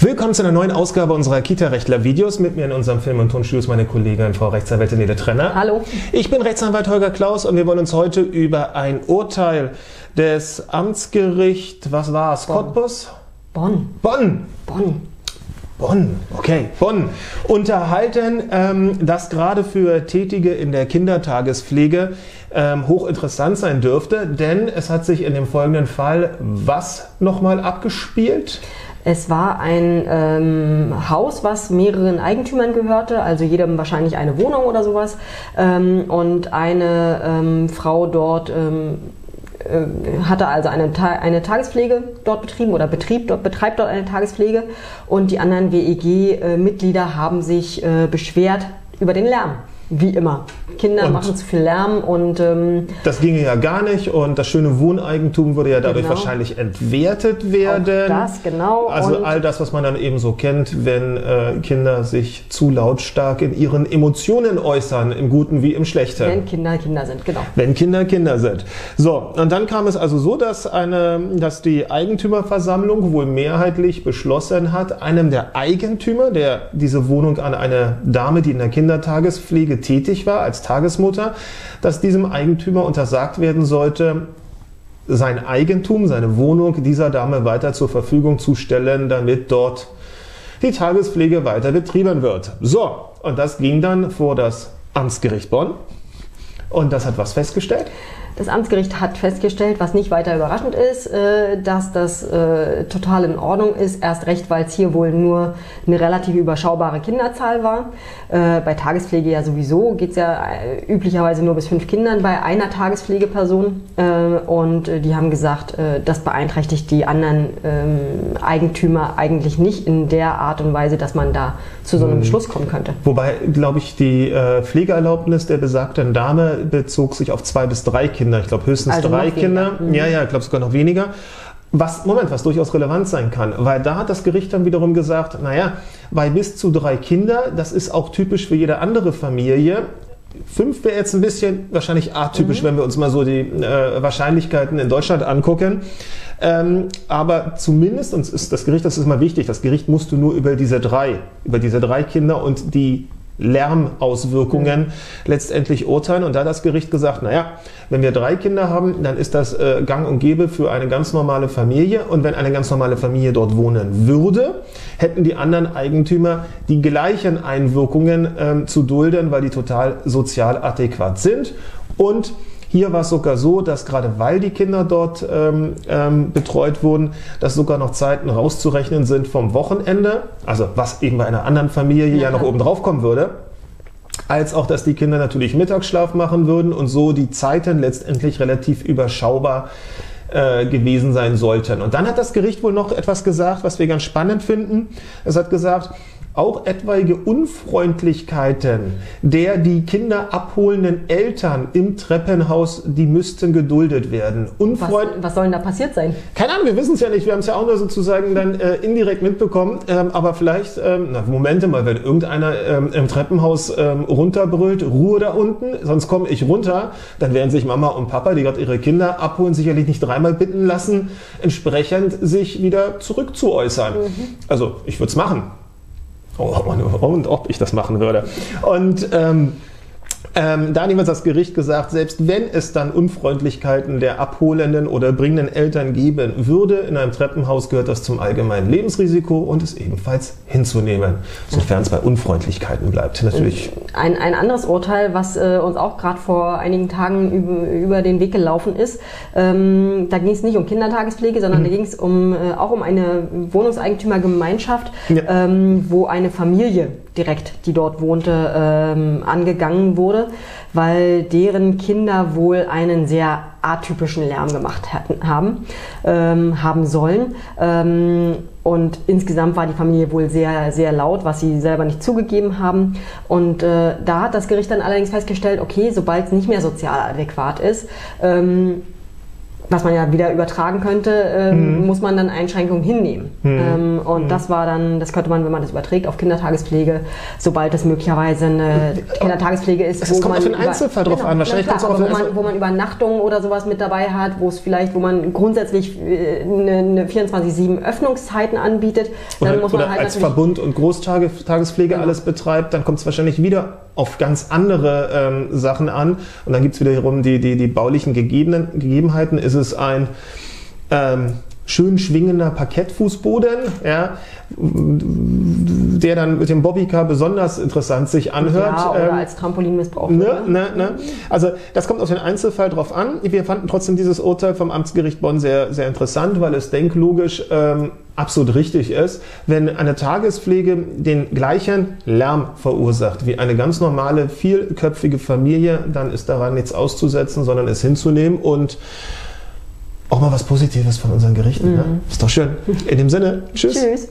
Willkommen zu einer neuen Ausgabe unserer Kita-Rechtler-Videos. Mit mir in unserem Film- und Tonstudio ist meine Kollegin Frau Rechtsanwältin Nede Trenner. Hallo. Ich bin Rechtsanwalt Holger Klaus und wir wollen uns heute über ein Urteil des Amtsgericht, was war es, Cottbus? Bonn. Bonn. Bonn. Bonn, okay, Bonn. Unterhalten, ähm, das gerade für Tätige in der Kindertagespflege ähm, hochinteressant sein dürfte, denn es hat sich in dem folgenden Fall was nochmal abgespielt? Es war ein ähm, Haus, was mehreren Eigentümern gehörte, also jedem wahrscheinlich eine Wohnung oder sowas. Ähm, und eine ähm, Frau dort ähm, äh, hatte also eine, eine Tagespflege dort betrieben oder betrieb dort, betreibt dort eine Tagespflege und die anderen WEG-Mitglieder äh, haben sich äh, beschwert über den Lärm. Wie immer. Kinder und machen zu viel Lärm und. Ähm, das ginge ja gar nicht und das schöne Wohneigentum würde ja dadurch genau. wahrscheinlich entwertet werden. Auch das, genau. Also und all das, was man dann eben so kennt, wenn äh, Kinder sich zu lautstark in ihren Emotionen äußern, im Guten wie im Schlechten. Wenn Kinder Kinder sind, genau. Wenn Kinder Kinder sind. So, und dann kam es also so, dass, eine, dass die Eigentümerversammlung wohl mehrheitlich beschlossen hat, einem der Eigentümer, der diese Wohnung an eine Dame, die in der Kindertagespflege tätig war als Tagesmutter, dass diesem Eigentümer untersagt werden sollte, sein Eigentum, seine Wohnung dieser Dame weiter zur Verfügung zu stellen, damit dort die Tagespflege weiter betrieben wird. So, und das ging dann vor das Amtsgericht Bonn. Und das hat was festgestellt? Das Amtsgericht hat festgestellt, was nicht weiter überraschend ist, äh, dass das äh, total in Ordnung ist. Erst recht, weil es hier wohl nur eine relativ überschaubare Kinderzahl war. Äh, bei Tagespflege ja sowieso geht es ja üblicherweise nur bis fünf Kindern bei einer Tagespflegeperson. Und die haben gesagt, das beeinträchtigt die anderen ähm, Eigentümer eigentlich nicht in der Art und Weise, dass man da zu so einem. Beschluss kommen könnte. Wobei, glaube ich, die Pflegeerlaubnis der besagten Dame bezog sich auf zwei bis drei Kinder. Kinder, ich glaube höchstens also drei Kinder. Mhm. Ja, ja, ich glaube sogar noch weniger. Was, Moment, was durchaus relevant sein kann, weil da hat das Gericht dann wiederum gesagt, naja, bei bis zu drei Kinder, das ist auch typisch für jede andere Familie. Fünf wäre jetzt ein bisschen wahrscheinlich atypisch, mhm. wenn wir uns mal so die äh, Wahrscheinlichkeiten in Deutschland angucken. Ähm, aber zumindest, und ist das Gericht, das ist mal wichtig, das Gericht musste nur über diese drei, über diese drei Kinder und die Lärmauswirkungen letztendlich urteilen. Und da hat das Gericht gesagt, naja, wenn wir drei Kinder haben, dann ist das äh, gang und gäbe für eine ganz normale Familie. Und wenn eine ganz normale Familie dort wohnen würde, hätten die anderen Eigentümer die gleichen Einwirkungen ähm, zu dulden, weil die total sozial adäquat sind. Und hier war es sogar so, dass gerade weil die Kinder dort ähm, ähm, betreut wurden, dass sogar noch Zeiten rauszurechnen sind vom Wochenende, also was eben bei einer anderen Familie ja, ja noch oben drauf kommen würde, als auch, dass die Kinder natürlich Mittagsschlaf machen würden und so die Zeiten letztendlich relativ überschaubar äh, gewesen sein sollten. Und dann hat das Gericht wohl noch etwas gesagt, was wir ganz spannend finden. Es hat gesagt, auch etwaige Unfreundlichkeiten der die Kinder abholenden Eltern im Treppenhaus, die müssten geduldet werden. Unfreund was, was soll denn da passiert sein? Keine Ahnung, wir wissen es ja nicht. Wir haben es ja auch nur sozusagen dann äh, indirekt mitbekommen. Ähm, aber vielleicht, ähm, na, Momente mal, wenn irgendeiner ähm, im Treppenhaus ähm, runterbrüllt, Ruhe da unten, sonst komme ich runter, dann werden sich Mama und Papa, die gerade ihre Kinder abholen, sicherlich nicht dreimal bitten lassen, entsprechend sich wieder zurückzuäußern. Mhm. Also ich würde es machen. Oh, und ob ich das machen würde. Und ähm, ähm, da hat jeweils das Gericht gesagt, selbst wenn es dann Unfreundlichkeiten der abholenden oder bringenden Eltern geben würde, in einem Treppenhaus gehört das zum allgemeinen Lebensrisiko und ist ebenfalls hinzunehmen, sofern es bei Unfreundlichkeiten bleibt. Natürlich. Ein, ein anderes Urteil, was äh, uns auch gerade vor einigen Tagen über, über, den Weg gelaufen ist, ähm, da ging es nicht um Kindertagespflege, sondern mhm. da ging es um, äh, auch um eine Wohnungseigentümergemeinschaft, ja. ähm, wo eine Familie direkt, die dort wohnte, ähm, angegangen wurde, weil deren Kinder wohl einen sehr atypischen Lärm gemacht hatten, haben, ähm, haben sollen. Ähm, und insgesamt war die Familie wohl sehr, sehr laut, was sie selber nicht zugegeben haben. Und äh, da hat das Gericht dann allerdings festgestellt, okay, sobald es nicht mehr sozial adäquat ist, ähm, was man ja wieder übertragen könnte, ähm, mhm. muss man dann Einschränkungen hinnehmen. Mhm. Ähm, und mhm. das war dann, das könnte man, wenn man das überträgt auf Kindertagespflege, sobald es möglicherweise eine Kindertagespflege ist. Es kommt auf den Einzelfall drauf genau, an. Wahrscheinlich klar, aber wo, man, wo man Übernachtungen oder sowas mit dabei hat, wo es vielleicht, wo man grundsätzlich äh, eine, eine 24-7 Öffnungszeiten anbietet, dann oder, muss man halt als Verbund und Großtagespflege genau. alles betreibt, dann kommt es wahrscheinlich wieder auf ganz andere ähm, Sachen an. Und dann gibt es wiederum die, die, die baulichen Gegebenen, Gegebenheiten. Ist es ein ähm, schön schwingender Parkettfußboden, ja, der dann mit dem Bobbycar besonders interessant sich anhört. Ja, oder ähm, als Trampolin missbraucht ne, wird. Ne, ne, Also das kommt auf den Einzelfall drauf an. Wir fanden trotzdem dieses Urteil vom Amtsgericht Bonn sehr, sehr interessant, weil es denklogisch ähm, absolut richtig ist, wenn eine Tagespflege den gleichen Lärm verursacht wie eine ganz normale, vielköpfige Familie, dann ist daran nichts auszusetzen, sondern es hinzunehmen und auch mal was Positives von unseren Gerichten. Ne? Mhm. Ne? Ist doch schön. In dem Sinne, tschüss. Tschüss.